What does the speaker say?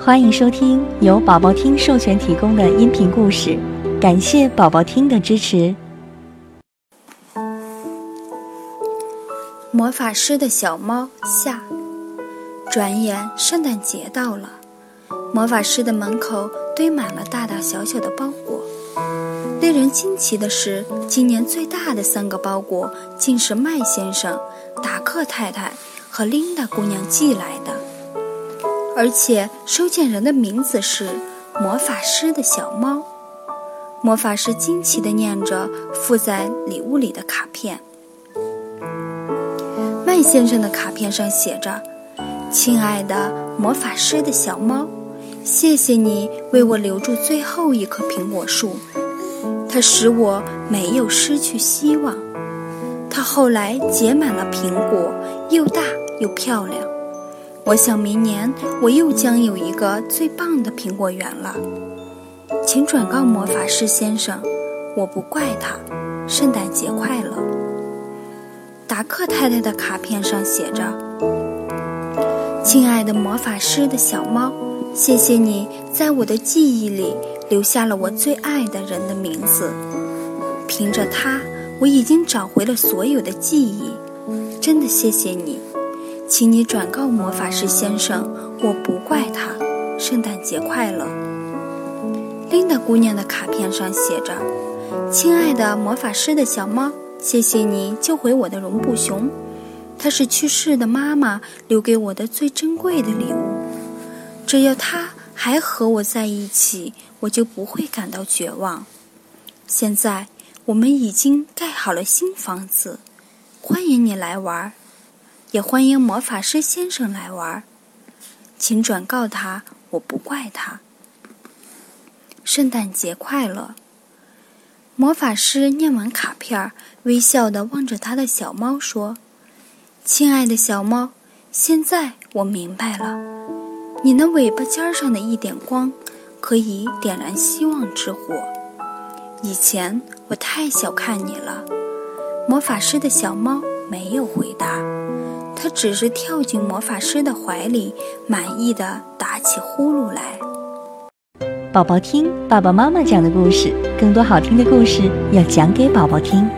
欢迎收听由宝宝听授权提供的音频故事，感谢宝宝听的支持。魔法师的小猫下，转眼圣诞节到了，魔法师的门口堆满了大大小小的包裹。令人惊奇的是，今年最大的三个包裹竟是麦先生、达克太太和琳达姑娘寄来的。而且收件人的名字是魔法师的小猫。魔法师惊奇地念着附在礼物里的卡片。麦先生的卡片上写着：“亲爱的魔法师的小猫，谢谢你为我留住最后一棵苹果树，它使我没有失去希望。它后来结满了苹果，又大又漂亮。”我想明年我又将有一个最棒的苹果园了，请转告魔法师先生，我不怪他。圣诞节快乐。达克太太的卡片上写着：“亲爱的魔法师的小猫，谢谢你在我的记忆里留下了我最爱的人的名字。凭着它，我已经找回了所有的记忆。真的谢谢你。”请你转告魔法师先生，我不怪他。圣诞节快乐。琳达姑娘的卡片上写着：“亲爱的魔法师的小猫，谢谢你救回我的绒布熊，它是去世的妈妈留给我的最珍贵的礼物。只要它还和我在一起，我就不会感到绝望。现在我们已经盖好了新房子，欢迎你来玩。”也欢迎魔法师先生来玩，请转告他，我不怪他。圣诞节快乐！魔法师念完卡片，微笑的望着他的小猫说：“亲爱的小猫，现在我明白了，你那尾巴尖上的一点光，可以点燃希望之火。以前我太小看你了。”魔法师的小猫没有回答。只是跳进魔法师的怀里，满意的打起呼噜来。宝宝听爸爸妈妈讲的故事，更多好听的故事要讲给宝宝听。